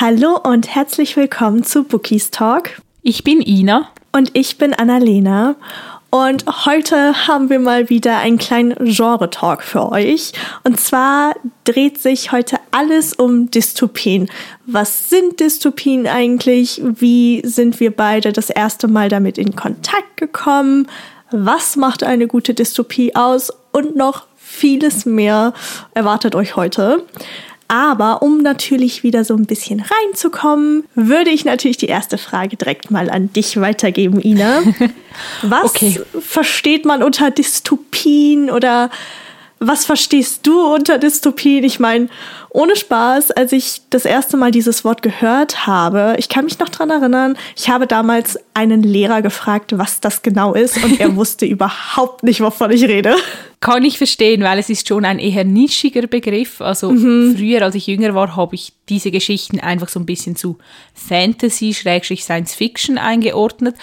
Hallo und herzlich willkommen zu Bookies Talk. Ich bin Ina. Und ich bin Annalena. Und heute haben wir mal wieder einen kleinen Genre-Talk für euch. Und zwar dreht sich heute alles um Dystopien. Was sind Dystopien eigentlich? Wie sind wir beide das erste Mal damit in Kontakt gekommen? Was macht eine gute Dystopie aus? Und noch vieles mehr erwartet euch heute. Aber um natürlich wieder so ein bisschen reinzukommen, würde ich natürlich die erste Frage direkt mal an dich weitergeben, Ina. Was okay. versteht man unter Dystopien oder was verstehst du unter Dystopien? Ich meine, ohne Spaß, als ich das erste Mal dieses Wort gehört habe, ich kann mich noch dran erinnern, ich habe damals einen Lehrer gefragt, was das genau ist und er wusste überhaupt nicht, wovon ich rede. Kann ich verstehen, weil es ist schon ein eher nischiger Begriff. Also mhm. früher, als ich jünger war, habe ich diese Geschichten einfach so ein bisschen zu Fantasy, Science Fiction eingeordnet.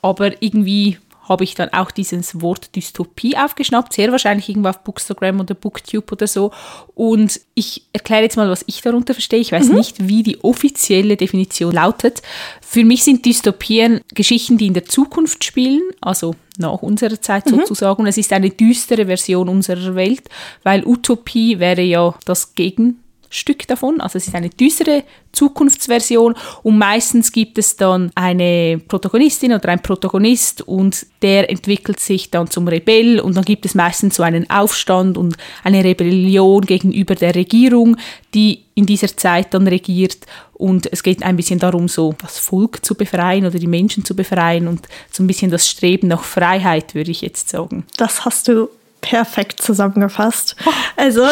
Aber irgendwie habe ich dann auch dieses Wort Dystopie aufgeschnappt, sehr wahrscheinlich irgendwo auf Bookstagram oder Booktube oder so. Und ich erkläre jetzt mal, was ich darunter verstehe. Ich weiß mhm. nicht, wie die offizielle Definition lautet. Für mich sind Dystopien Geschichten, die in der Zukunft spielen, also nach unserer Zeit mhm. sozusagen. Und es ist eine düstere Version unserer Welt, weil Utopie wäre ja das Gegen Stück davon. Also es ist eine düstere Zukunftsversion und meistens gibt es dann eine Protagonistin oder ein Protagonist und der entwickelt sich dann zum Rebell und dann gibt es meistens so einen Aufstand und eine Rebellion gegenüber der Regierung, die in dieser Zeit dann regiert und es geht ein bisschen darum, so das Volk zu befreien oder die Menschen zu befreien und so ein bisschen das Streben nach Freiheit, würde ich jetzt sagen. Das hast du perfekt zusammengefasst. Also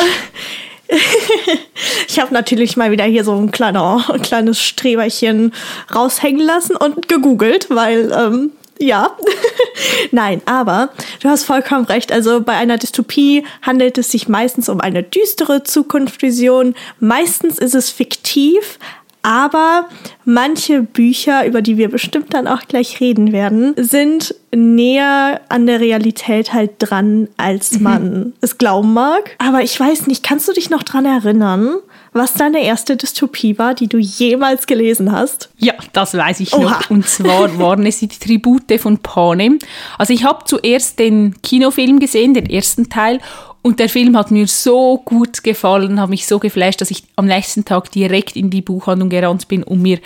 ich habe natürlich mal wieder hier so ein, kleiner, ein kleines Streberchen raushängen lassen und gegoogelt, weil ähm, ja. Nein, aber du hast vollkommen recht. Also bei einer Dystopie handelt es sich meistens um eine düstere Zukunftsvision. Meistens ist es fiktiv, aber manche Bücher, über die wir bestimmt dann auch gleich reden werden, sind näher an der Realität halt dran, als mhm. man mhm. es glauben mag. Aber ich weiß nicht, kannst du dich noch dran erinnern, was deine erste Dystopie war, die du jemals gelesen hast? Ja, das weiß ich Oha. noch. Und zwar waren es die Tribute von Panem. Also ich habe zuerst den Kinofilm gesehen, den ersten Teil, und der Film hat mir so gut gefallen, hat mich so geflasht, dass ich am nächsten Tag direkt in die Buchhandlung gerannt bin und mir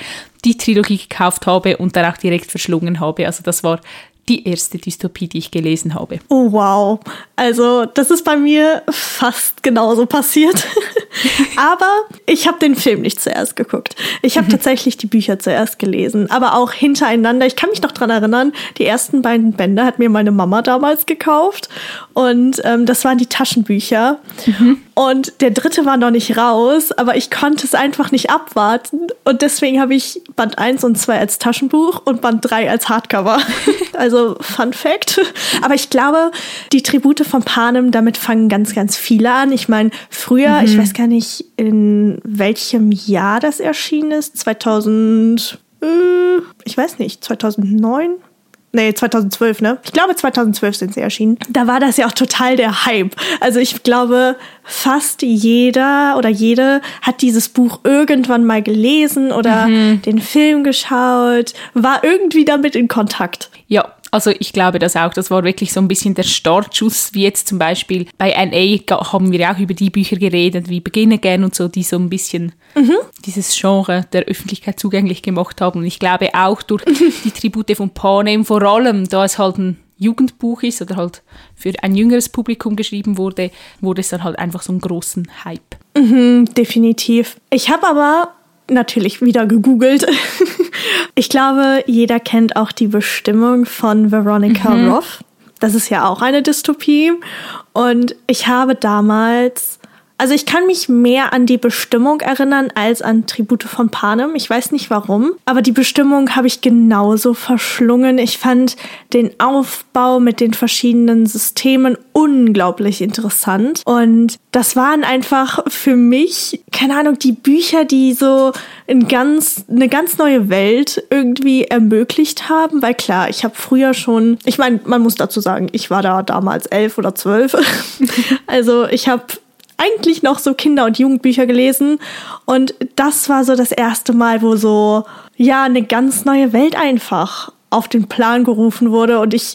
die Trilogie gekauft habe und dann auch direkt verschlungen habe. Also das war die erste Dystopie, die ich gelesen habe. Oh wow. Also das ist bei mir fast genauso passiert. aber ich habe den Film nicht zuerst geguckt. Ich habe mhm. tatsächlich die Bücher zuerst gelesen, aber auch hintereinander. Ich kann mich noch dran erinnern, die ersten beiden Bände hat mir meine Mama damals gekauft und ähm, das waren die Taschenbücher. Mhm. Und der dritte war noch nicht raus, aber ich konnte es einfach nicht abwarten. Und deswegen habe ich Band 1 und 2 als Taschenbuch und Band 3 als Hardcover. also Fun Fact. Aber ich glaube, die Tribute von Panem, damit fangen ganz, ganz viele an. Ich meine, früher, mhm. ich weiß gar nicht, in welchem Jahr das erschienen ist. 2000, äh, ich weiß nicht, 2009? Nee, 2012, ne? Ich glaube, 2012 sind sie erschienen. Da war das ja auch total der Hype. Also ich glaube, fast jeder oder jede hat dieses Buch irgendwann mal gelesen oder mhm. den Film geschaut, war irgendwie damit in Kontakt. Ja, also ich glaube das auch. Das war wirklich so ein bisschen der Startschuss, wie jetzt zum Beispiel bei NA haben wir auch über die Bücher geredet, wie Beginn Again und so, die so ein bisschen mhm. dieses Genre der Öffentlichkeit zugänglich gemacht haben. Und ich glaube auch durch die Tribute von Panem, vor allem, da es halt ein Jugendbuch ist oder halt für ein jüngeres Publikum geschrieben wurde, wurde es dann halt einfach so einen großen Hype. Mhm, definitiv. Ich habe aber natürlich wieder gegoogelt. ich glaube, jeder kennt auch die Bestimmung von Veronica mhm. Roth. Das ist ja auch eine Dystopie. Und ich habe damals also ich kann mich mehr an die Bestimmung erinnern als an Tribute von Panem. Ich weiß nicht warum, aber die Bestimmung habe ich genauso verschlungen. Ich fand den Aufbau mit den verschiedenen Systemen unglaublich interessant und das waren einfach für mich, keine Ahnung, die Bücher, die so ein ganz, eine ganz neue Welt irgendwie ermöglicht haben, weil klar, ich habe früher schon, ich meine, man muss dazu sagen, ich war da damals elf oder zwölf, also ich habe eigentlich noch so Kinder- und Jugendbücher gelesen. Und das war so das erste Mal, wo so, ja, eine ganz neue Welt einfach auf den Plan gerufen wurde. Und ich,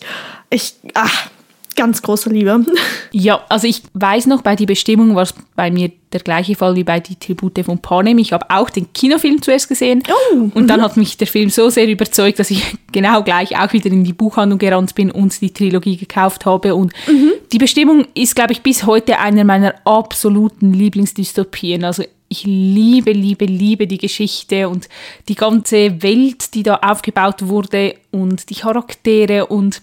ich, ach, ganz große Liebe. Ja, also ich weiß noch, bei die Bestimmung war es bei mir der gleiche Fall wie bei die Tribute von Panem. Ich habe auch den Kinofilm zuerst gesehen Oh, und dann hat mich der Film so sehr überzeugt, dass ich genau gleich auch wieder in die Buchhandlung gerannt bin und die Trilogie gekauft habe. Und die Bestimmung ist, glaube ich, bis heute einer meiner absoluten Lieblingsdystopien. Also ich liebe, liebe, liebe die Geschichte und die ganze Welt, die da aufgebaut wurde und die Charaktere und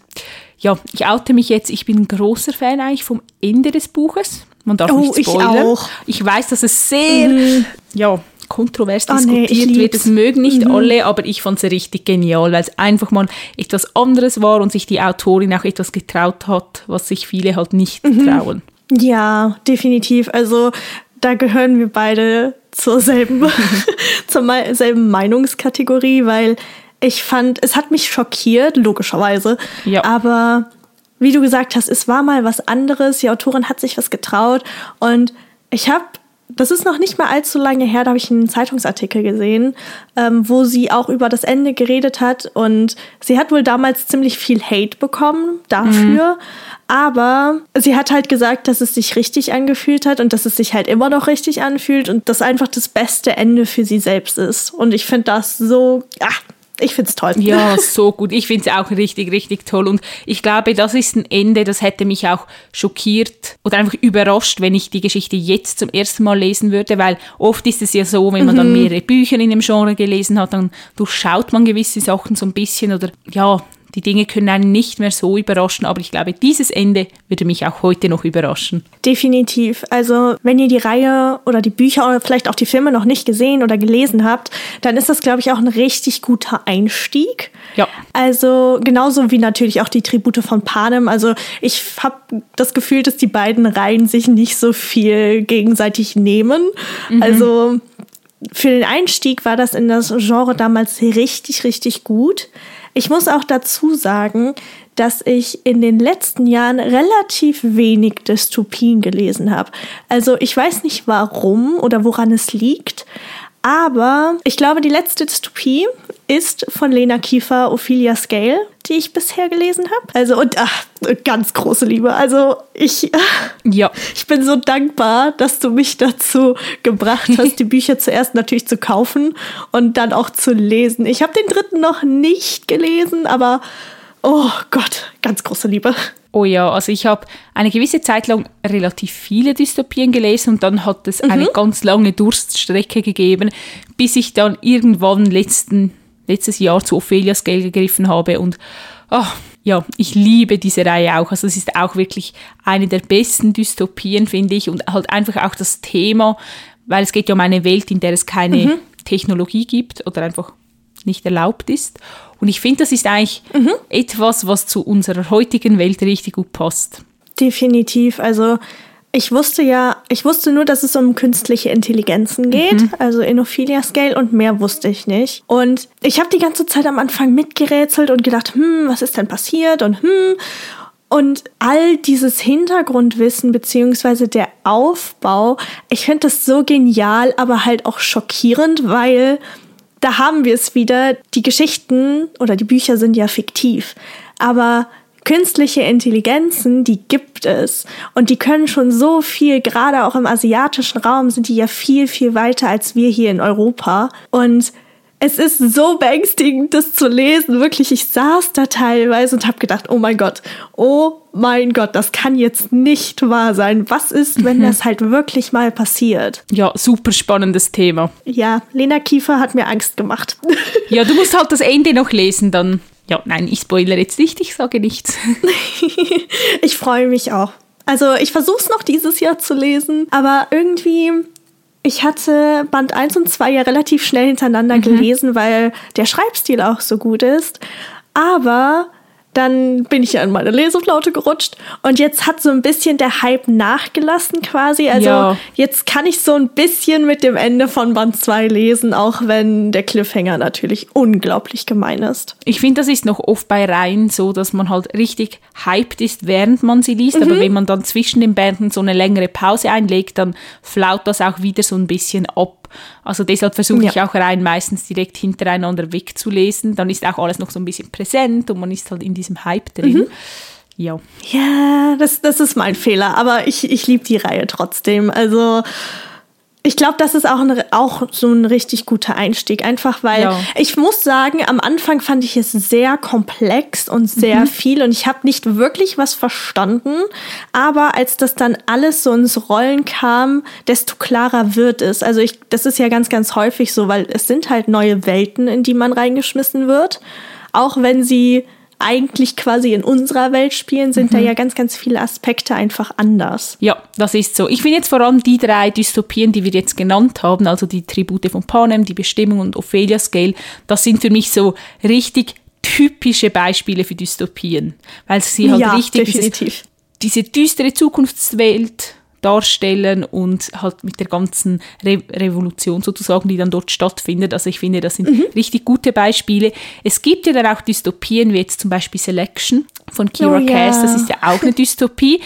ja, ich oute mich jetzt, ich bin ein großer Fan eigentlich vom Ende des Buches. Man darf Oh, nicht ich spoilern. auch. Ich weiß, dass es sehr ja, kontrovers nee, ich diskutiert wird. lieb's. Das mögen nicht alle, aber ich fand es richtig genial, weil es einfach mal etwas anderes war und sich die Autorin auch etwas getraut hat, was sich viele halt nicht trauen. Ja, definitiv. Also da gehören wir beide zur selben, zur selben Meinungskategorie, weil ich fand, es hat mich schockiert, logischerweise. Ja. Aber wie du gesagt hast, es war mal was anderes. Die Autorin hat sich was getraut und ich habe das ist noch nicht mal allzu lange her, da habe ich einen Zeitungsartikel gesehen, ähm, wo sie auch über das Ende geredet hat. Und sie hat wohl damals ziemlich viel Hate bekommen dafür. Aber sie hat halt gesagt, dass es sich richtig angefühlt hat und dass es sich halt immer noch richtig anfühlt und das einfach das beste Ende für sie selbst ist. Und ich finde das so, ach, ich finde es toll. Ja, so gut. Ich finde es auch richtig, richtig toll. Und ich glaube, das ist ein Ende, das hätte mich auch schockiert oder einfach überrascht, wenn ich die Geschichte jetzt zum ersten Mal lesen würde, weil oft ist es ja so, wenn man dann mehrere Bücher in dem Genre gelesen hat, dann durchschaut man gewisse Sachen so ein bisschen oder ja, die Dinge können einen nicht mehr so überraschen, aber ich glaube, dieses Ende würde mich auch heute noch überraschen. Definitiv. Also, wenn ihr die Reihe oder die Bücher oder vielleicht auch die Filme noch nicht gesehen oder gelesen habt, dann ist das, glaube ich, auch ein richtig guter Einstieg. Ja. Also, genauso wie natürlich auch die Tribute von Panem. Also, ich habe das Gefühl, dass die beiden Reihen sich nicht so viel gegenseitig nehmen. Also, für den Einstieg war das in das Genre damals richtig, richtig gut. Ich muss auch dazu sagen, dass ich in den letzten Jahren relativ wenig Dystopien gelesen habe. Also ich weiß nicht warum oder woran es liegt, aber ich glaube, die letzte Dystopie ist von Lena Kiefer, Ophelia Scale, die ich bisher gelesen habe. Also und ach, ganz große Liebe. Also ich Ja. ich bin so dankbar, dass du mich dazu gebracht hast, die Bücher zuerst natürlich zu kaufen und dann auch zu lesen. Ich habe den dritten noch nicht gelesen, aber oh Gott, ganz große Liebe. Oh ja, also ich habe eine gewisse Zeit lang relativ viele Dystopien gelesen und dann hat es eine ganz lange Durststrecke gegeben, bis ich dann irgendwann letzten, letztes Jahr zu Ophelias Geld gegriffen habe und ah, ja, ich liebe diese Reihe auch. Also es ist auch wirklich eine der besten Dystopien, finde ich, und halt einfach auch das Thema, weil es geht ja um eine Welt, in der es keine Technologie gibt oder einfach nicht erlaubt ist. Und ich finde, das ist eigentlich etwas, was zu unserer heutigen Welt richtig gut passt. Definitiv. Also ich wusste ja, ich wusste nur, dass es um künstliche Intelligenzen geht, also Enophilia Scale und mehr wusste ich nicht. Und ich habe die ganze Zeit am Anfang mitgerätselt und gedacht, hm, was ist denn passiert und hm. Und all dieses Hintergrundwissen beziehungsweise der Aufbau, ich finde das so genial, aber halt auch schockierend, weil da haben wir es wieder. Die Geschichten oder die Bücher sind ja fiktiv, aber künstliche Intelligenzen, die gibt es und die können schon so viel, gerade auch im asiatischen Raum sind die ja viel, viel weiter als wir hier in Europa und es ist so beängstigend, das zu lesen. Wirklich, ich saß da teilweise und habe gedacht, oh mein Gott, oh mein Gott, das kann jetzt nicht wahr sein. Was ist, wenn das halt wirklich mal passiert? Ja, super spannendes Thema. Ja, Lena Kiefer hat mir Angst gemacht. Ja, du musst halt das Ende noch lesen, dann. Ja, nein, ich spoilere jetzt nicht, ich sage nichts. ich freue mich auch. Also ich versuche es noch dieses Jahr zu lesen, aber irgendwie, ich hatte Band 1 und 2 ja relativ schnell hintereinander gelesen, weil der Schreibstil auch so gut ist. Aber dann bin ich ja in meine Leseflaute gerutscht und jetzt hat so ein bisschen der Hype nachgelassen quasi. Also ja. jetzt kann ich so ein bisschen mit dem Ende von Band 2 lesen, auch wenn der Cliffhanger natürlich unglaublich gemein ist. Ich finde, das ist noch oft bei Reihen so, dass man halt richtig hyped ist, während man sie liest, mhm. aber wenn man dann zwischen den Bänden so eine längere Pause einlegt, dann flaut das auch wieder so ein bisschen ab. Also deshalb versuche ich ja. auch rein meistens direkt hintereinander wegzulesen. Dann ist auch alles noch so ein bisschen präsent und man ist halt in diesem Hype drin. Mhm. Ja. Ja, das, das ist mein Fehler, aber ich, ich liebe die Reihe trotzdem. Also ich glaube, das ist auch, ein, auch so ein richtig guter Einstieg. Einfach weil ja. ich muss sagen, am Anfang fand ich es sehr komplex und sehr mhm. viel und ich habe nicht wirklich was verstanden. Aber als das dann alles so ins Rollen kam, desto klarer wird es. Also ich, das ist ja ganz, ganz häufig so, weil es sind halt neue Welten, in die man reingeschmissen wird. Auch wenn sie eigentlich quasi in unserer Welt spielen, sind mhm. da ja ganz, ganz viele Aspekte einfach anders. Ja, das ist so. Ich finde jetzt vor allem die drei Dystopien, die wir jetzt genannt haben, also die Tribute von Panem, die Bestimmung und Ophelia Scale, das sind für mich so richtig typische Beispiele für Dystopien, weil sie halt ja, richtig definitiv. Diese, diese düstere Zukunftswelt darstellen und halt mit der ganzen Re Revolution sozusagen, die dann dort stattfindet. Also ich finde, das sind mhm. richtig gute Beispiele. Es gibt ja dann auch Dystopien, wie jetzt zum Beispiel Selection von Kira oh, Cass, yeah. das ist ja auch eine Dystopie.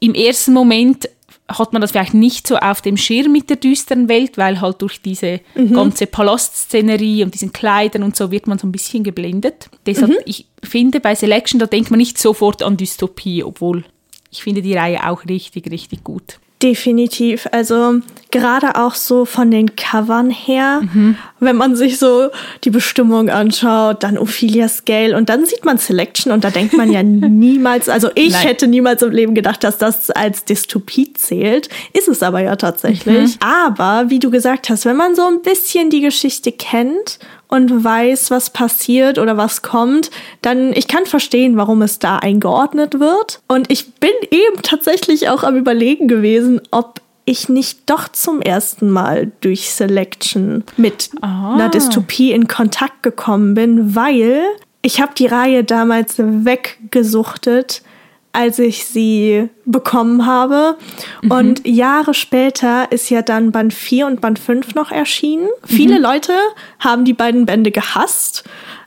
Im ersten Moment hat man das vielleicht nicht so auf dem Schirm mit der düsteren Welt, weil halt durch diese mhm. ganze Palastszenerie und diesen Kleidern und so wird man so ein bisschen geblendet. Deshalb, mhm. ich finde, bei Selection, da denkt man nicht sofort an Dystopie, obwohl ich finde die Reihe auch richtig, richtig gut. Definitiv. Also gerade auch so von den Covern her, mhm. wenn man sich so die Bestimmung anschaut, dann Ophelia Scale und dann sieht man Selection und da denkt man ja niemals, also ich Nein. hätte niemals im Leben gedacht, dass das als Dystopie zählt. Ist es aber ja tatsächlich. Mhm. Aber wie du gesagt hast, wenn man so ein bisschen die Geschichte kennt und weiß, was passiert oder was kommt, dann ich kann verstehen, warum es da eingeordnet wird. Und ich bin eben tatsächlich auch am Überlegen gewesen, ob ich nicht doch zum ersten Mal durch Selection mit ah. einer Dystopie in Kontakt gekommen bin, weil ich habe die Reihe damals weggesuchtet als ich sie bekommen habe. Mhm. Und Jahre später ist ja dann Band 4 und Band 5 noch erschienen. Mhm. Viele Leute haben die beiden Bände gehasst,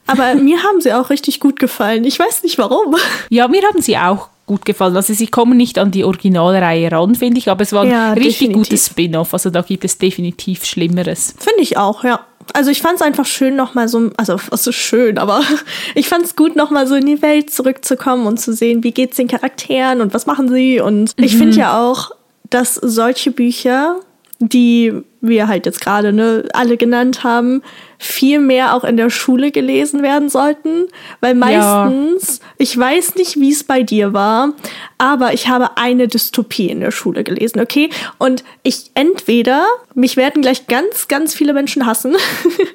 aber mir haben sie auch richtig gut gefallen. Ich weiß nicht warum. Ja, mir haben sie auch gut gefallen. Also sie kommen nicht an die Originalreihe ran, finde ich, aber es war ein ja, richtig definitiv. gutes Spin-off. Also da gibt es definitiv Schlimmeres. Finde ich auch, ja also ich fand es einfach schön, nochmal so, also was so schön, aber ich fand es gut, nochmal so in die Welt zurückzukommen und zu sehen, wie geht's den Charakteren und was machen sie. Und mhm. ich finde ja auch, dass solche Bücher, die wir halt jetzt gerade ne, alle genannt haben, viel mehr auch in der Schule gelesen werden sollten. Weil meistens, ja. ich weiß nicht, wie es bei dir war, aber ich habe eine Dystopie in der Schule gelesen, okay? Und ich entweder, mich werden gleich ganz, ganz viele Menschen hassen,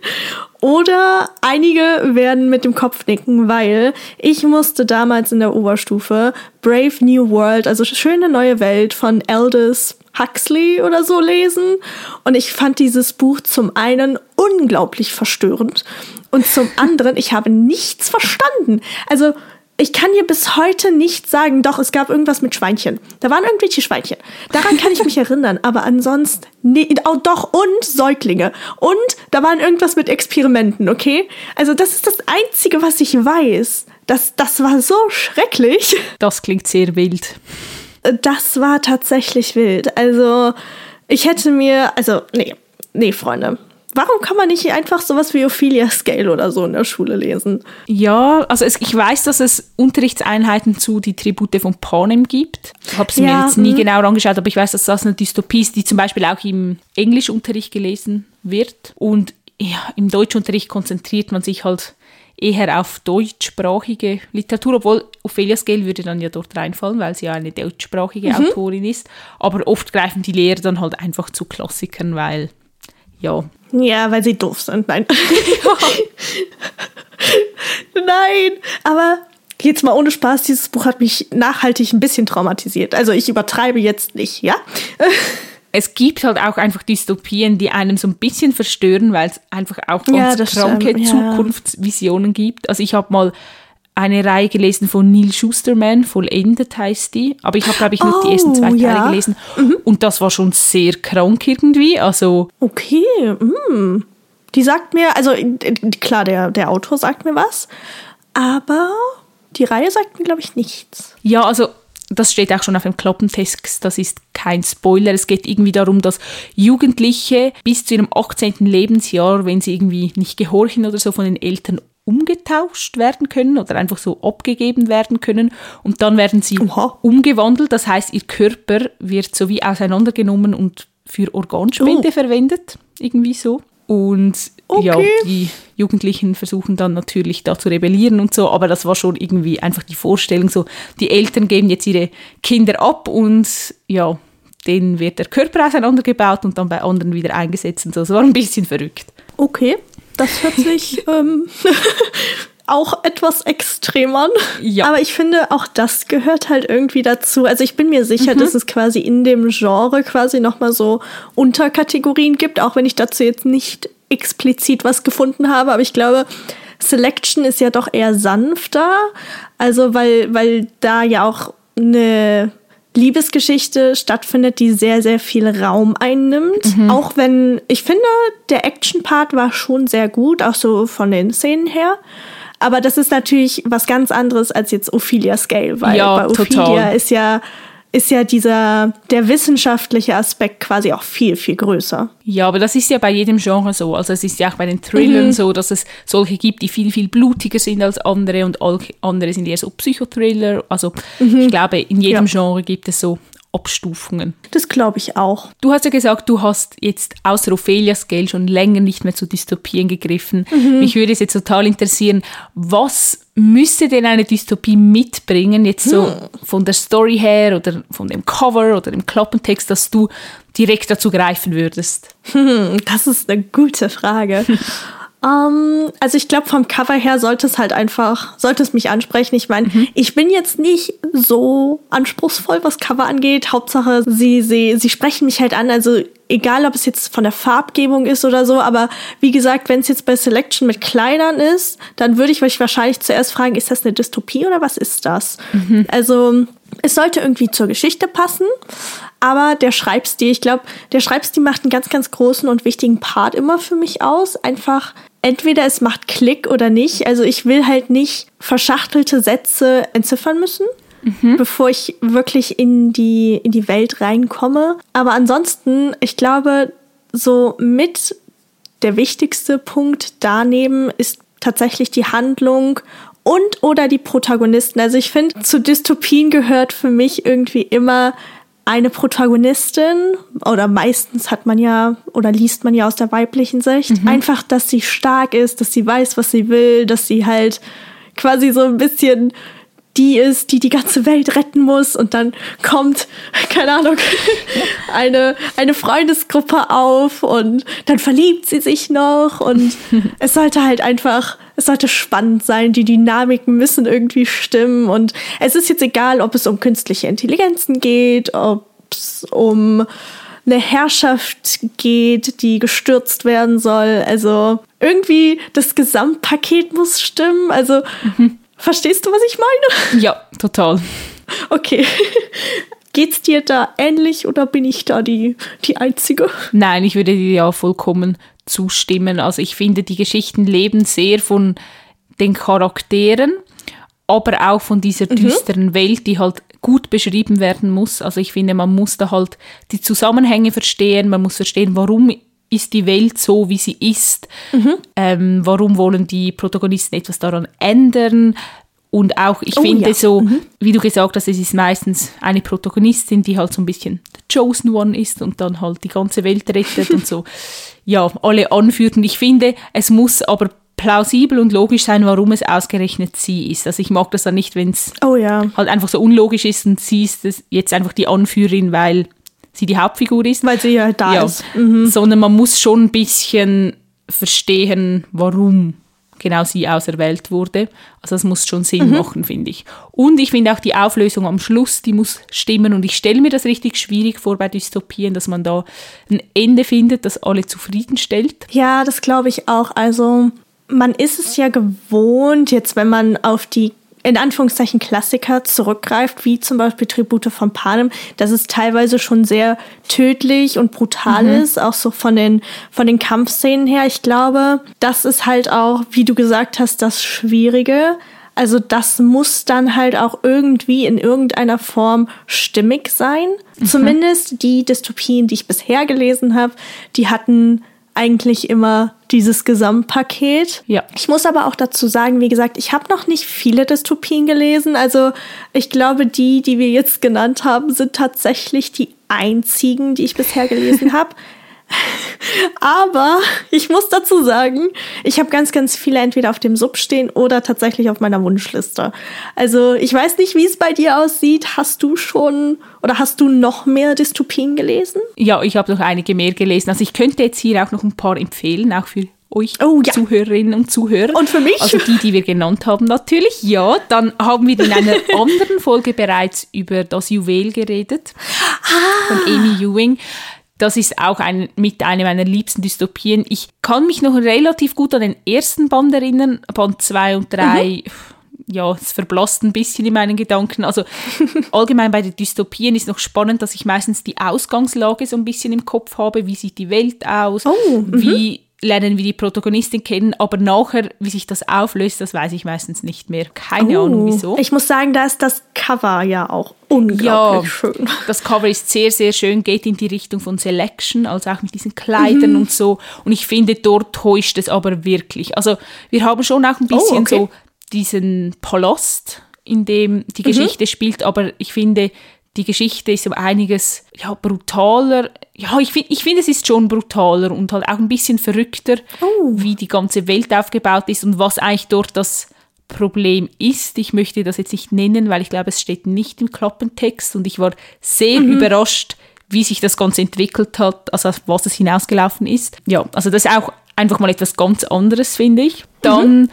oder einige werden mit dem Kopf nicken, weil ich musste damals in der Oberstufe Brave New World, also schöne neue Welt von Aldous Huxley oder so lesen. Und ich fand dieses Buch zum einen unglaublich verstörend und zum anderen, ich habe nichts verstanden. Also, ich kann dir bis heute nicht sagen, doch, es gab irgendwas mit Schweinchen. Da waren irgendwelche Schweinchen. Daran kann ich mich erinnern. Aber ansonsten, nee, oh, doch, und Säuglinge. Und da waren irgendwas mit Experimenten, okay? Also, das ist das Einzige, was ich weiß. Das, das war so schrecklich. Das klingt sehr wild das war tatsächlich wild. Also, ich hätte mir, also, nee, nee, Freunde. Warum kann man nicht einfach sowas wie Ophelia Scale oder so in der Schule lesen? Ja, also es, ich weiß, dass es Unterrichtseinheiten zu die Tribute von Panem gibt. Ich habe es ja, mir jetzt nie genau angeschaut, aber ich weiß, dass das eine Dystopie ist, die zum Beispiel auch im Englischunterricht gelesen wird. Und ja, im Deutschunterricht konzentriert man sich halt eher auf deutschsprachige Literatur, obwohl Ophelia Scale würde dann ja dort reinfallen, weil sie ja eine deutschsprachige mhm. Autorin ist. Aber oft greifen die Lehrer dann halt einfach zu Klassikern, weil, ja. Ja, weil sie doof sind. Nein. Nein, aber jetzt mal ohne Spaß, dieses Buch hat mich nachhaltig ein bisschen traumatisiert. Also ich übertreibe jetzt nicht, ja? es gibt halt auch einfach Dystopien, die einem so ein bisschen verstören, weil es einfach auch ganz ja, kranke stimmt, ja. Zukunftsvisionen gibt. Also ich habe mal eine Reihe gelesen von Neil Schusterman, Vollendet heißt die. Aber ich habe, glaube ich, nur oh, die ersten zwei Teile ja. gelesen. Mhm. Und das war schon sehr krank irgendwie. Also okay, mm. die sagt mir, also klar, der, der Autor sagt mir was, aber die Reihe sagt mir, glaube ich, nichts. Ja, also das steht auch schon auf dem Klappentext, das ist kein Spoiler. Es geht irgendwie darum, dass Jugendliche bis zu ihrem 18. Lebensjahr, wenn sie irgendwie nicht gehorchen oder so, von den Eltern umgetauscht werden können oder einfach so abgegeben werden können und dann werden sie Oha. umgewandelt. Das heißt, ihr Körper wird so wie auseinandergenommen und für Organspende oh. verwendet, irgendwie so. Und okay. ja, die Jugendlichen versuchen dann natürlich da zu rebellieren und so, aber das war schon irgendwie einfach die Vorstellung so, die Eltern geben jetzt ihre Kinder ab und ja, denen wird der Körper auseinandergebaut und dann bei anderen wieder eingesetzt und so. Es war ein bisschen verrückt. Okay, das hört sich ähm, auch etwas extrem an. Ja. Aber ich finde, auch das gehört halt irgendwie dazu. Also ich bin mir sicher, mhm. dass es quasi in dem Genre quasi nochmal so Unterkategorien gibt, auch wenn ich dazu jetzt nicht explizit was gefunden habe. Aber ich glaube, Selection ist ja doch eher sanfter. Also weil, weil da ja auch eine Liebesgeschichte stattfindet, die sehr, sehr viel Raum einnimmt. Mhm. Auch wenn, ich finde, der Action-Part war schon sehr gut, auch so von den Szenen her. Aber das ist natürlich was ganz anderes als jetzt Ophelia Scale, weil ja, bei Ophelia total. ist ja ist ja dieser der wissenschaftliche Aspekt quasi auch viel viel größer. Ja, aber das ist ja bei jedem Genre so. Also es ist ja auch bei den Thrillern mhm. so, dass es solche gibt, die viel viel blutiger sind als andere und andere sind eher so Psychothriller. Also mhm. ich glaube, in jedem ja. Genre gibt es so Abstufungen. Das glaube ich auch. Du hast ja gesagt, du hast jetzt außer Ophelias Geld schon länger nicht mehr zu Dystopien gegriffen. Mhm. Mich würde es jetzt total interessieren, was müsste denn eine Dystopie mitbringen, jetzt so hm. von der Story her oder von dem Cover oder dem Klappentext, dass du direkt dazu greifen würdest? Hm, das ist eine gute Frage. Um, ähm, also ich glaube, vom Cover her sollte es halt einfach, sollte es mich ansprechen. Ich meine, mhm. ich bin jetzt nicht so anspruchsvoll, was Cover angeht. Hauptsache, sie, sie, sie sprechen mich halt an. Also egal, ob es jetzt von der Farbgebung ist oder so, aber wie gesagt, wenn es jetzt bei Selection mit Kleidern ist, dann würde ich mich wahrscheinlich zuerst fragen, ist das eine Dystopie oder was ist das? Mhm. Also es sollte irgendwie zur Geschichte passen, aber der Schreibstil, ich glaube, der Schreibstil macht einen ganz, ganz großen und wichtigen Part immer für mich aus. Einfach entweder es macht Klick oder nicht. Also ich will halt nicht verschachtelte Sätze entziffern müssen. Mhm. bevor ich wirklich in die, in die Welt reinkomme. Aber ansonsten, ich glaube, so mit der wichtigste Punkt daneben ist tatsächlich die Handlung und oder die Protagonisten. Also ich finde, zu Dystopien gehört für mich irgendwie immer eine Protagonistin oder meistens hat man ja oder liest man ja aus der weiblichen Sicht mhm. einfach, dass sie stark ist, dass sie weiß, was sie will, dass sie halt quasi so ein bisschen die ist, die die ganze Welt retten muss und dann kommt, keine Ahnung, eine, eine Freundesgruppe auf und dann verliebt sie sich noch und es sollte halt einfach, es sollte spannend sein, die Dynamiken müssen irgendwie stimmen und es ist jetzt egal, ob es um künstliche Intelligenzen geht, ob es um eine Herrschaft geht, die gestürzt werden soll. Also irgendwie das Gesamtpaket muss stimmen. Also mhm. Verstehst du, was ich meine? Ja, total. Okay. Geht's dir da ähnlich oder bin ich da die, die Einzige? Nein, ich würde dir ja vollkommen zustimmen. Also ich finde, die Geschichten leben sehr von den Charakteren, aber auch von dieser mhm. düsteren mhm. Welt, die halt gut beschrieben werden muss. Also ich finde, man muss da halt die Zusammenhänge verstehen, man muss verstehen, warum ist die Welt so, wie sie ist? Mhm. Ähm, warum wollen die Protagonisten etwas daran ändern? Und auch, ich oh, finde ja. so, mhm. wie du gesagt hast, es ist meistens eine Protagonistin, die halt so ein bisschen the chosen one ist und dann halt die ganze Welt rettet und so, ja, alle anführt. Und ich finde, es muss aber plausibel und logisch sein, warum es ausgerechnet sie ist. Also ich mag das dann nicht, wenn es oh, ja. halt einfach so unlogisch ist und sie ist jetzt einfach die Anführerin, weil sie die Hauptfigur ist. Weil sie halt da ja. ist. Mhm. Sondern man muss schon ein bisschen verstehen, warum genau sie auserwählt wurde. Also das muss schon Sinn mhm. machen, finde ich. Und ich finde auch die Auflösung am Schluss, die muss stimmen. Und ich stelle mir das richtig schwierig vor bei Dystopien, dass man da ein Ende findet, das alle zufriedenstellt. Ja, das glaube ich auch. Also man ist es ja gewohnt, jetzt wenn man auf die in Anführungszeichen Klassiker zurückgreift, wie zum Beispiel Tribute von Panem, dass es teilweise schon sehr tödlich und brutal mhm. ist, auch so von den, von den Kampfszenen her. Ich glaube, das ist halt auch, wie du gesagt hast, das Schwierige. Also das muss dann halt auch irgendwie in irgendeiner Form stimmig sein. Mhm. Zumindest die Dystopien, die ich bisher gelesen habe, die hatten eigentlich immer dieses Gesamtpaket. Ja. Ich muss aber auch dazu sagen, wie gesagt, ich habe noch nicht viele Dystopien gelesen. Also ich glaube, die, die wir jetzt genannt haben, sind tatsächlich die einzigen, die ich bisher gelesen habe. Aber ich muss dazu sagen, ich habe ganz, ganz viele entweder auf dem Sub stehen oder tatsächlich auf meiner Wunschliste. Also ich weiß nicht, wie es bei dir aussieht. Hast du schon oder hast du noch mehr Dystopien gelesen? Ja, ich habe noch einige mehr gelesen. Also ich könnte jetzt hier auch noch ein paar empfehlen, auch für euch oh, ja. Zuhörerinnen und Zuhörer. Und für mich? Also die, die wir genannt haben, natürlich. Ja, dann haben wir in einer anderen Folge bereits über das Juwel geredet. Ah. Von Amy Ewing. Das ist auch ein, mit einer meiner liebsten Dystopien. Ich kann mich noch relativ gut an den ersten Band erinnern, Band 2 und 3. Mhm. Ja, es verblasst ein bisschen in meinen Gedanken. Also allgemein bei den Dystopien ist noch spannend, dass ich meistens die Ausgangslage so ein bisschen im Kopf habe. Wie sieht die Welt aus? Oh, wie lernen wir die Protagonistin kennen, aber nachher, wie sich das auflöst, das weiß ich meistens nicht mehr. Keine oh, Ahnung wieso. Ich muss sagen, da ist das Cover ja auch unglaublich ja, schön. Das Cover ist sehr, sehr schön, geht in die Richtung von Selection, also auch mit diesen Kleidern mhm. und so. Und ich finde, dort täuscht es aber wirklich. Also wir haben schon auch ein bisschen oh, okay. so diesen Palast, in dem die mhm. Geschichte spielt, aber ich finde, die Geschichte ist um einiges ja, brutaler. Ja, ich finde, ich find, es ist schon brutaler und halt auch ein bisschen verrückter, oh. wie die ganze Welt aufgebaut ist und was eigentlich dort das Problem ist. Ich möchte das jetzt nicht nennen, weil ich glaube, es steht nicht im Klappentext und ich war sehr mhm. überrascht, wie sich das Ganze entwickelt hat, also auf was es hinausgelaufen ist. Ja, also das ist auch einfach mal etwas ganz anderes, finde ich. Dann mhm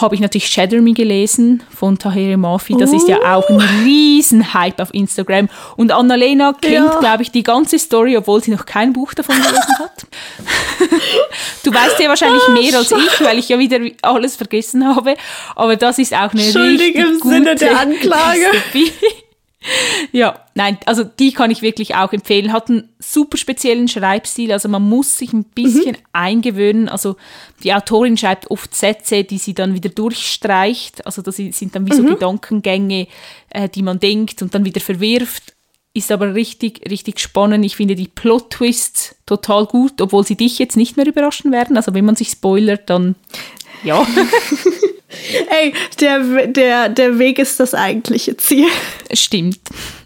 habe ich natürlich Shadow Me gelesen von Tahere Mafi. Das oh. ist ja auch ein Riesenhype auf Instagram. Und Annalena kennt, ja. glaube ich, die ganze Story, obwohl sie noch kein Buch davon gelesen hat. du weißt ja wahrscheinlich oh, mehr als ich, weil ich ja wieder alles vergessen habe. Aber das ist auch eine richtig im gute Sinne der Anklage. Dystopie. Ja, nein, also die kann ich wirklich auch empfehlen. Hat einen super speziellen Schreibstil, also man muss sich ein bisschen mhm. eingewöhnen. Also die Autorin schreibt oft Sätze, die sie dann wieder durchstreicht. Also das sind dann wie mhm. so Gedankengänge, äh, die man denkt und dann wieder verwirft. Ist aber richtig, richtig spannend. Ich finde die Plot-Twists total gut, obwohl sie dich jetzt nicht mehr überraschen werden. Also wenn man sich spoilert, dann ja. Ey, der, der, der Weg ist das eigentliche Ziel. Stimmt.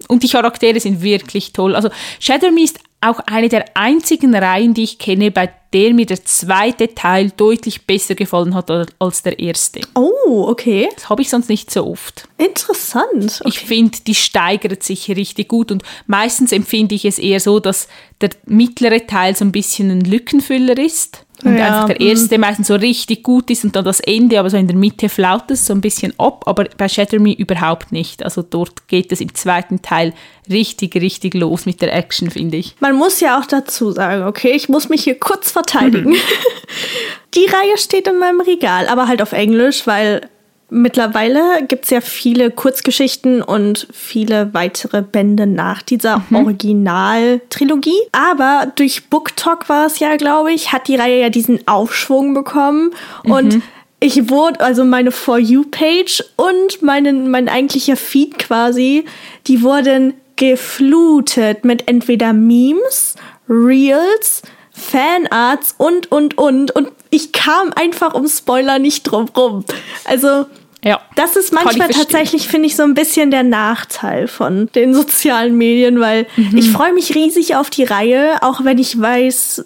Und die Charaktere sind wirklich toll. Also Shadow Me ist auch eine der einzigen Reihen, die ich kenne, bei der mir der zweite Teil deutlich besser gefallen hat als der erste. Oh, okay. Das habe ich sonst nicht so oft. Interessant. Okay. Ich finde, die steigert sich richtig gut und meistens empfinde ich es eher so, dass der mittlere Teil so ein bisschen ein Lückenfüller ist und ja. einfach der erste mhm. meistens so richtig gut ist und dann das Ende, aber so in der Mitte flaut es so ein bisschen ab, aber bei Shatter Me überhaupt nicht. Also dort geht es im zweiten Teil richtig, richtig los mit der Action, finde ich. Man muss ja auch dazu sagen, okay, ich muss mich hier kurz verteidigen. Mhm. Die Reihe steht in meinem Regal, aber halt auf Englisch, weil Mittlerweile gibt es ja viele Kurzgeschichten und viele weitere Bände nach dieser mhm. Originaltrilogie. Aber durch BookTok war es ja, glaube ich, hat die Reihe ja diesen Aufschwung bekommen. Mhm. Und ich wurde, also meine For You-Page und meinen, mein eigentlicher Feed quasi, die wurden geflutet mit entweder Memes, Reels, Fanarts und, und, und. Und ich kam einfach um Spoiler nicht drum rum. Also, ja, das ist manchmal tatsächlich, finde ich, so ein bisschen der Nachteil von den sozialen Medien, weil mhm. ich freue mich riesig auf die Reihe, auch wenn ich weiß,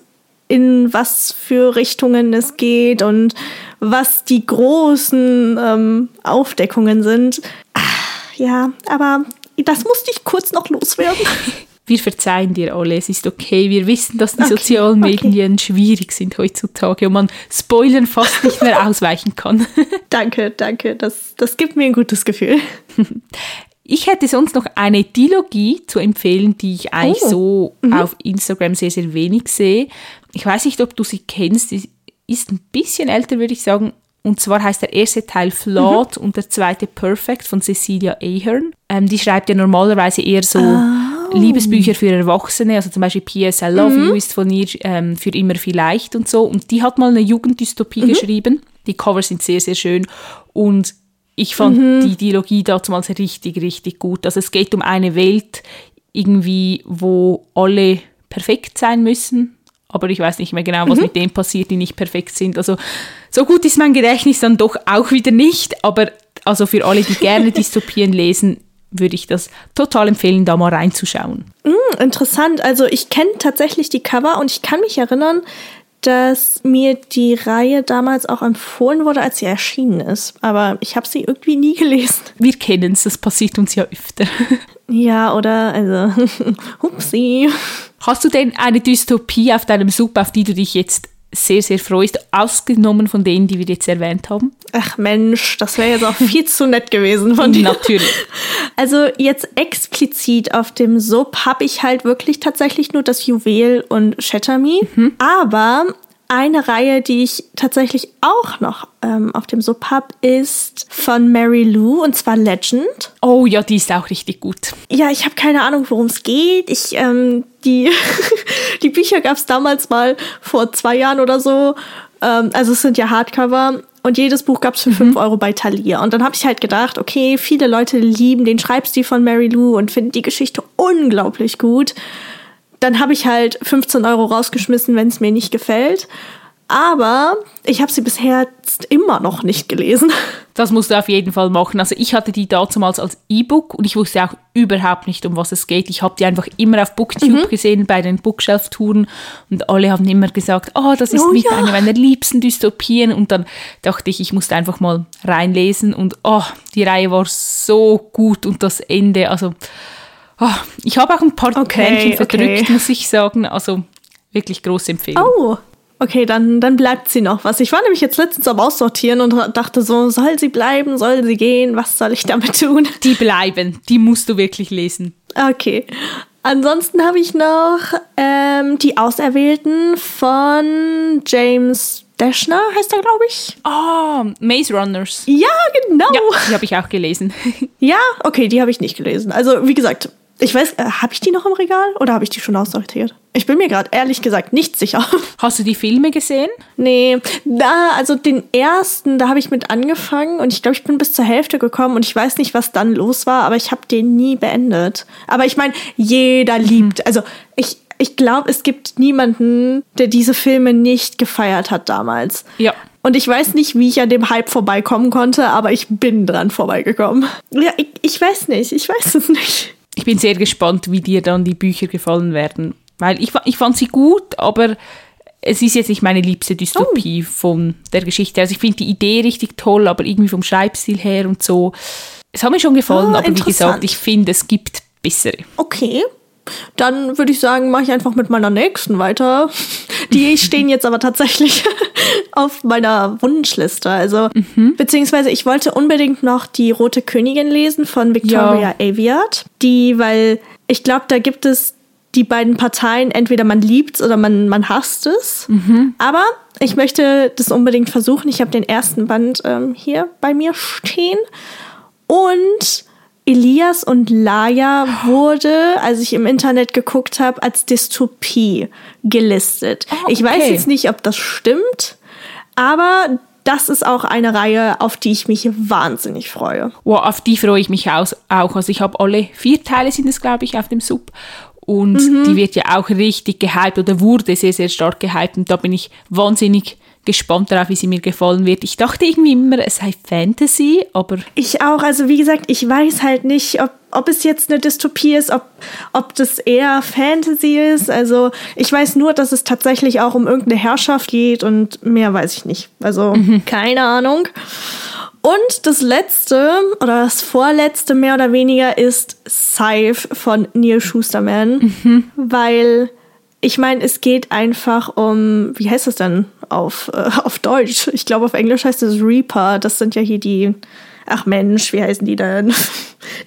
in was für Richtungen es geht und was die großen ähm, Aufdeckungen sind. Ach, ja, aber das musste ich kurz noch loswerden. wir verzeihen dir alle, es ist okay. Wir wissen, dass die okay, sozialen Medien okay. schwierig sind heutzutage und man Spoilern fast nicht mehr ausweichen kann. danke, danke. Das, das gibt mir ein gutes Gefühl. Ich hätte sonst noch eine Dilogie zu empfehlen, die ich eigentlich oh. so mhm. auf Instagram sehr, sehr wenig sehe. Ich weiß nicht, ob du sie kennst. Sie ist ein bisschen älter, würde ich sagen. Und zwar heißt der erste Teil Flawed mhm. und der zweite Perfect von Cecilia Ahern. Ähm, die schreibt ja normalerweise eher so oh. Liebesbücher für Erwachsene, also zum Beispiel P.S. I Love mhm. You ist von ihr ähm, für immer vielleicht und so. Und die hat mal eine Jugenddystopie mhm. geschrieben. Die Covers sind sehr, sehr schön. Und ich fand mhm. die Dialogie damals richtig, richtig gut. Also es geht um eine Welt irgendwie, wo alle perfekt sein müssen aber ich weiß nicht mehr genau, was mhm. mit denen passiert, die nicht perfekt sind. Also so gut ist mein Gedächtnis dann doch auch wieder nicht, aber also für alle, die gerne Dystopien lesen, würde ich das total empfehlen, da mal reinzuschauen. Mm, interessant. Also ich kenne tatsächlich die Cover und ich kann mich erinnern, dass mir die Reihe damals auch empfohlen wurde, als sie erschienen ist. Aber ich habe sie irgendwie nie gelesen. Wir kennen es, das passiert uns ja öfter. Ja, oder? Also, hupsi. Hast du denn eine Dystopie auf deinem Sub, auf die du dich jetzt sehr, sehr freust, ausgenommen von denen, die wir jetzt erwähnt haben? Ach Mensch, das wäre jetzt auch viel zu nett gewesen von dir. Natürlich. Also jetzt explizit auf dem Sub habe ich halt wirklich tatsächlich nur das Juwel und Shatter Me. Mhm. Aber eine Reihe, die ich tatsächlich auch noch ähm, auf dem Sub habe, ist von Mary Lou und zwar Legend. Oh ja, die ist auch richtig gut. Ja, ich habe keine Ahnung, worum es geht. Ich, ähm, die, die Bücher gab es damals mal vor zwei Jahren oder so. Ähm, also es sind ja Hardcover und jedes Buch gab es für mhm. 5 Euro bei Thalia. Und dann habe ich halt gedacht, okay, viele Leute lieben den Schreibstil von Mary Lou und finden die Geschichte unglaublich gut dann habe ich halt 15 Euro rausgeschmissen, wenn es mir nicht gefällt. Aber ich habe sie bisher immer noch nicht gelesen. Das musst du auf jeden Fall machen. Also ich hatte die damals als E-Book und ich wusste auch überhaupt nicht, um was es geht. Ich habe die einfach immer auf Booktube mhm. gesehen bei den Bookshelf-Touren und alle haben immer gesagt, oh, das ist oh, mit ja. einer meiner liebsten Dystopien. Und dann dachte ich, ich musste einfach mal reinlesen und oh, die Reihe war so gut und das Ende, also Oh, ich habe auch ein paar okay, Tränchen verdrückt, okay. muss ich sagen. Also wirklich große Empfehlung. Oh, okay, dann, dann bleibt sie noch was. Ich war nämlich jetzt letztens am Aussortieren und dachte so, soll sie bleiben, soll sie gehen, was soll ich damit tun? Die bleiben, die musst du wirklich lesen. Okay. Ansonsten habe ich noch ähm, die Auserwählten von James Dashner, heißt er, glaube ich. Oh, Maze Runners. Ja, genau. Ja, die habe ich auch gelesen. ja, okay, die habe ich nicht gelesen. Also, wie gesagt, ich weiß, äh, habe ich die noch im Regal oder habe ich die schon aussortiert? Ich bin mir gerade ehrlich gesagt nicht sicher. Hast du die Filme gesehen? Nee, da, also den ersten, da habe ich mit angefangen und ich glaube, ich bin bis zur Hälfte gekommen und ich weiß nicht, was dann los war, aber ich habe den nie beendet. Aber ich meine, jeder mhm. liebt, also ich, ich glaube, es gibt niemanden, der diese Filme nicht gefeiert hat damals. Ja. Und ich weiß nicht, wie ich an dem Hype vorbeikommen konnte, aber ich bin dran vorbeigekommen. Ja, ich, ich weiß nicht, ich weiß es nicht ich bin sehr gespannt, wie dir dann die Bücher gefallen werden. Weil ich, ich fand sie gut, aber es ist jetzt nicht meine liebste Dystopie oh. von der Geschichte. Also ich finde die Idee richtig toll, aber irgendwie vom Schreibstil her und so. Es hat mir schon gefallen, oh, aber wie gesagt, ich finde, es gibt bessere. Okay. Dann würde ich sagen, mache ich einfach mit meiner nächsten weiter. Die stehen jetzt aber tatsächlich auf meiner Wunschliste. Also, mhm. beziehungsweise ich wollte unbedingt noch die Rote Königin lesen von Victoria ja. Aviat. Die, weil ich glaube, da gibt es die beiden Parteien, entweder man liebt es oder man, man hasst es. Mhm. Aber ich möchte das unbedingt versuchen. Ich habe den ersten Band ähm, hier bei mir stehen. Und Elias und Laia wurde, als ich im Internet geguckt habe, als Dystopie gelistet. Oh, okay. Ich weiß jetzt nicht, ob das stimmt, aber das ist auch eine Reihe, auf die ich mich wahnsinnig freue. Wow, auf die freue ich mich auch. Also ich habe alle vier Teile sind es, glaube ich, auf dem Sub. Und mhm. die wird ja auch richtig gehypt oder wurde sehr, sehr stark gehypt. Und da bin ich wahnsinnig gespannt darauf, wie sie mir gefallen wird. Ich dachte irgendwie immer, es sei Fantasy, aber. Ich auch. Also, wie gesagt, ich weiß halt nicht, ob, ob es jetzt eine Dystopie ist, ob, ob das eher Fantasy ist. Also, ich weiß nur, dass es tatsächlich auch um irgendeine Herrschaft geht und mehr weiß ich nicht. Also, mhm. keine Ahnung. Und das letzte oder das vorletzte mehr oder weniger ist Scythe von Neil Schusterman, mhm. weil ich meine, es geht einfach um, wie heißt das denn auf, äh, auf Deutsch? Ich glaube, auf Englisch heißt es Reaper. Das sind ja hier die, ach Mensch, wie heißen die denn?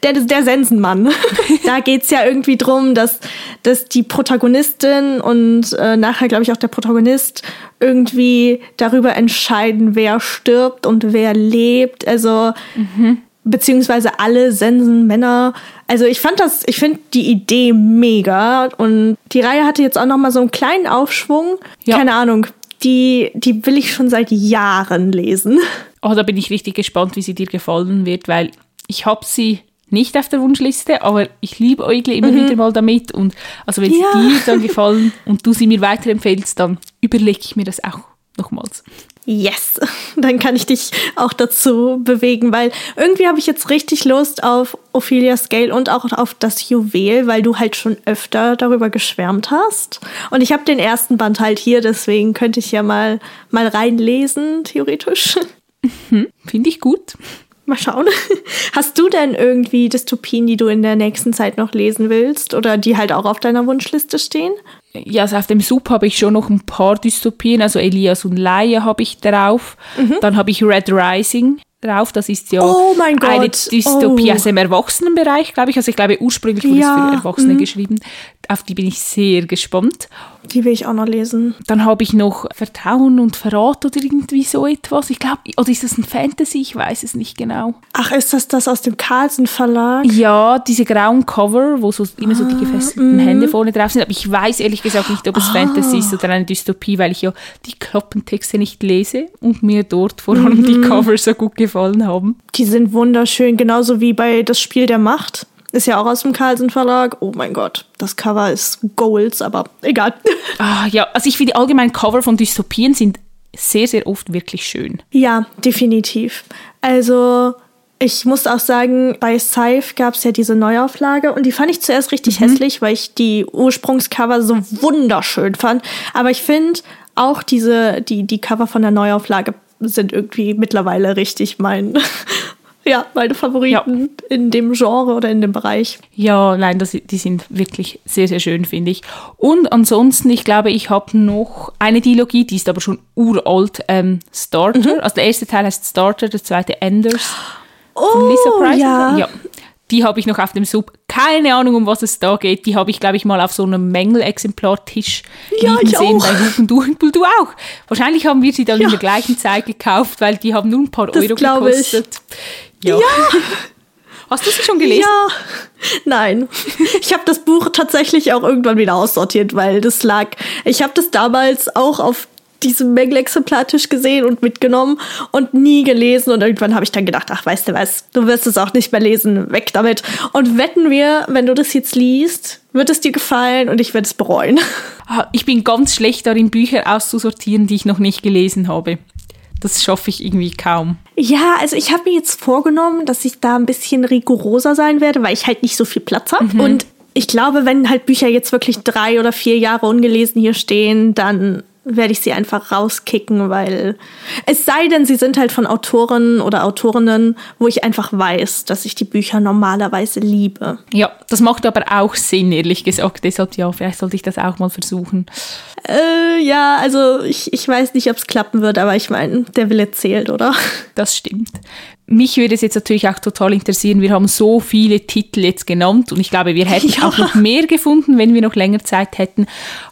Der, der Sensenmann. da geht's ja irgendwie drum, dass, dass die Protagonistin und äh, nachher, glaube ich, auch der Protagonist irgendwie darüber entscheiden, wer stirbt und wer lebt. Also, mhm. beziehungsweise alle Sensenmänner. Also ich fand das, ich finde die Idee mega und die Reihe hatte jetzt auch noch mal so einen kleinen Aufschwung. Ja. Keine Ahnung, die, die will ich schon seit Jahren lesen. Oh, da bin ich richtig gespannt, wie sie dir gefallen wird, weil ich habe sie nicht auf der Wunschliste, aber ich liebe Eugle immer mhm. wieder mal damit und also wenn ja. sie dir dann gefallen und du sie mir weiterempfehlst, dann überlege ich mir das auch nochmals. Yes, dann kann ich dich auch dazu bewegen, weil irgendwie habe ich jetzt richtig Lust auf Ophelia Scale und auch auf das Juwel, weil du halt schon öfter darüber geschwärmt hast. Und ich habe den ersten Band halt hier, deswegen könnte ich ja mal, mal reinlesen, theoretisch. Mhm, Finde ich gut. Mal schauen. Hast du denn irgendwie Dystopien, die du in der nächsten Zeit noch lesen willst oder die halt auch auf deiner Wunschliste stehen? Ja, also auf dem Sub habe ich schon noch ein paar Dystopien, also Elias und Laie habe ich drauf. Mhm. Dann habe ich Red Rising drauf. Das ist ja oh eine Dystopie oh. aus dem Erwachsenenbereich, glaube ich. Also ich glaube, ursprünglich wurde ja. es für Erwachsene mhm. geschrieben. Auf die bin ich sehr gespannt. Die will ich auch noch lesen. Dann habe ich noch Vertrauen und Verrat oder irgendwie so etwas. Ich glaube, oder ist das ein Fantasy? Ich weiß es nicht genau. Ach, ist das das aus dem Carlsen Verlag? Ja, diese grauen Cover, wo so immer so die ah, gefesselten ah, Hände vorne drauf sind. Aber ich weiß ehrlich gesagt nicht, ob es ah. Fantasy ist oder eine Dystopie, weil ich ja die Kloppentexte nicht lese und mir dort vor allem mhm. die Cover so gut gefallen haben. Die sind wunderschön, genauso wie bei Das Spiel der Macht. Ist ja auch aus dem Carlsen Verlag. Oh mein Gott, das Cover ist Goals, aber egal. Ah, ja, also ich finde allgemein Cover von Dystopien sind sehr, sehr oft wirklich schön. Ja, definitiv. Also ich muss auch sagen, bei Scythe gab es ja diese Neuauflage und die fand ich zuerst richtig mhm. hässlich, weil ich die Ursprungscover so wunderschön fand. Aber ich finde auch diese, die, die Cover von der Neuauflage sind irgendwie mittlerweile richtig mein, ja, meine Favoriten ja. in dem Genre oder in dem Bereich. Ja, nein, das, die sind wirklich sehr, sehr schön, finde ich. Und ansonsten, ich glaube, ich habe noch eine Dialogie, die ist aber schon uralt, ähm, Starter. Mhm. Also der erste Teil heißt Starter, der zweite Enders. Oh, von Lisa Price. Ja. ja. Die habe ich noch auf dem Sub. Keine Ahnung, um was es da geht. Die habe ich, glaube ich, mal auf so einem Mängelexemplartisch ja, liegen sehen auch. bei Hugendubel. Du auch. Wahrscheinlich haben wir sie dann ja. in der gleichen Zeit gekauft, weil die haben nur ein paar das Euro gekostet. Ich. Ja. ja. Hast du sie schon gelesen? Ja. Nein. Ich habe das Buch tatsächlich auch irgendwann wieder aussortiert, weil das lag. Ich habe das damals auch auf diesem Mängelexemplartisch gesehen und mitgenommen und nie gelesen. Und irgendwann habe ich dann gedacht, ach, weißt du was, du wirst es auch nicht mehr lesen, weg damit. Und wetten wir, wenn du das jetzt liest, wird es dir gefallen und ich werde es bereuen. Ah, ich bin ganz schlecht darin, Bücher auszusortieren, die ich noch nicht gelesen habe. Das schaffe ich irgendwie kaum. Ja, also ich habe mir jetzt vorgenommen, dass ich da ein bisschen rigoroser sein werde, weil ich halt nicht so viel Platz habe. Mhm. Und ich glaube, wenn halt Bücher jetzt wirklich drei oder vier Jahre ungelesen hier stehen, dann werde ich sie einfach rauskicken, weil es sei denn, sie sind halt von Autoren oder Autorinnen, wo ich einfach weiß, dass ich die Bücher normalerweise liebe. Ja, das macht aber auch Sinn, ehrlich gesagt. Deshalb ja, vielleicht sollte ich das auch mal versuchen. Äh, ja, also ich, ich weiß nicht, ob es klappen wird, aber ich meine, der Wille zählt, oder? Das stimmt. Mich würde es jetzt natürlich auch total interessieren. Wir haben so viele Titel jetzt genannt und ich glaube, wir hätten ja. auch noch mehr gefunden, wenn wir noch länger Zeit hätten.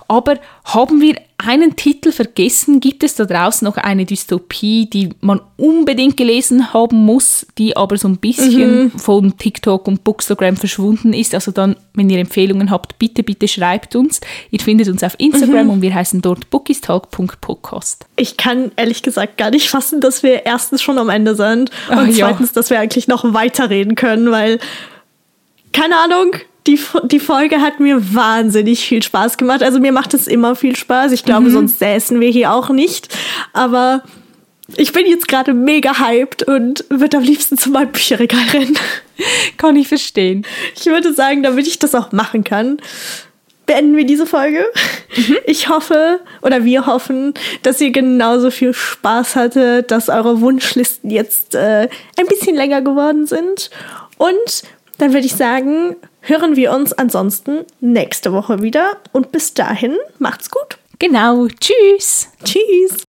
Aber haben wir einen Titel vergessen? Gibt es da draußen noch eine Dystopie, die man unbedingt gelesen haben muss, die aber so ein bisschen mhm. von TikTok und Bookstagram verschwunden ist? Also dann, wenn ihr Empfehlungen habt, bitte, bitte schreibt uns. Ihr findet uns auf Instagram mhm. und wir heißen dort bookistalk.podcast. Ich kann ehrlich gesagt gar nicht fassen, dass wir erstens schon am Ende sind und Ach, zweitens, ja. dass wir eigentlich noch weiterreden können, weil keine Ahnung, die, die Folge hat mir wahnsinnig viel Spaß gemacht. Also mir macht es immer viel Spaß. Ich glaube, mhm. sonst säßen wir hier auch nicht. Aber ich bin jetzt gerade mega hyped und würde am liebsten zu meinem Bücherregal rennen. Kann ich verstehen. Ich würde sagen, damit ich das auch machen kann, beenden wir diese Folge. Mhm. Ich hoffe oder wir hoffen, dass ihr genauso viel Spaß hattet, dass eure Wunschlisten jetzt äh, ein bisschen länger geworden sind. Und dann würde ich sagen, hören wir uns ansonsten nächste Woche wieder und bis dahin macht's gut. Genau, tschüss. Tschüss.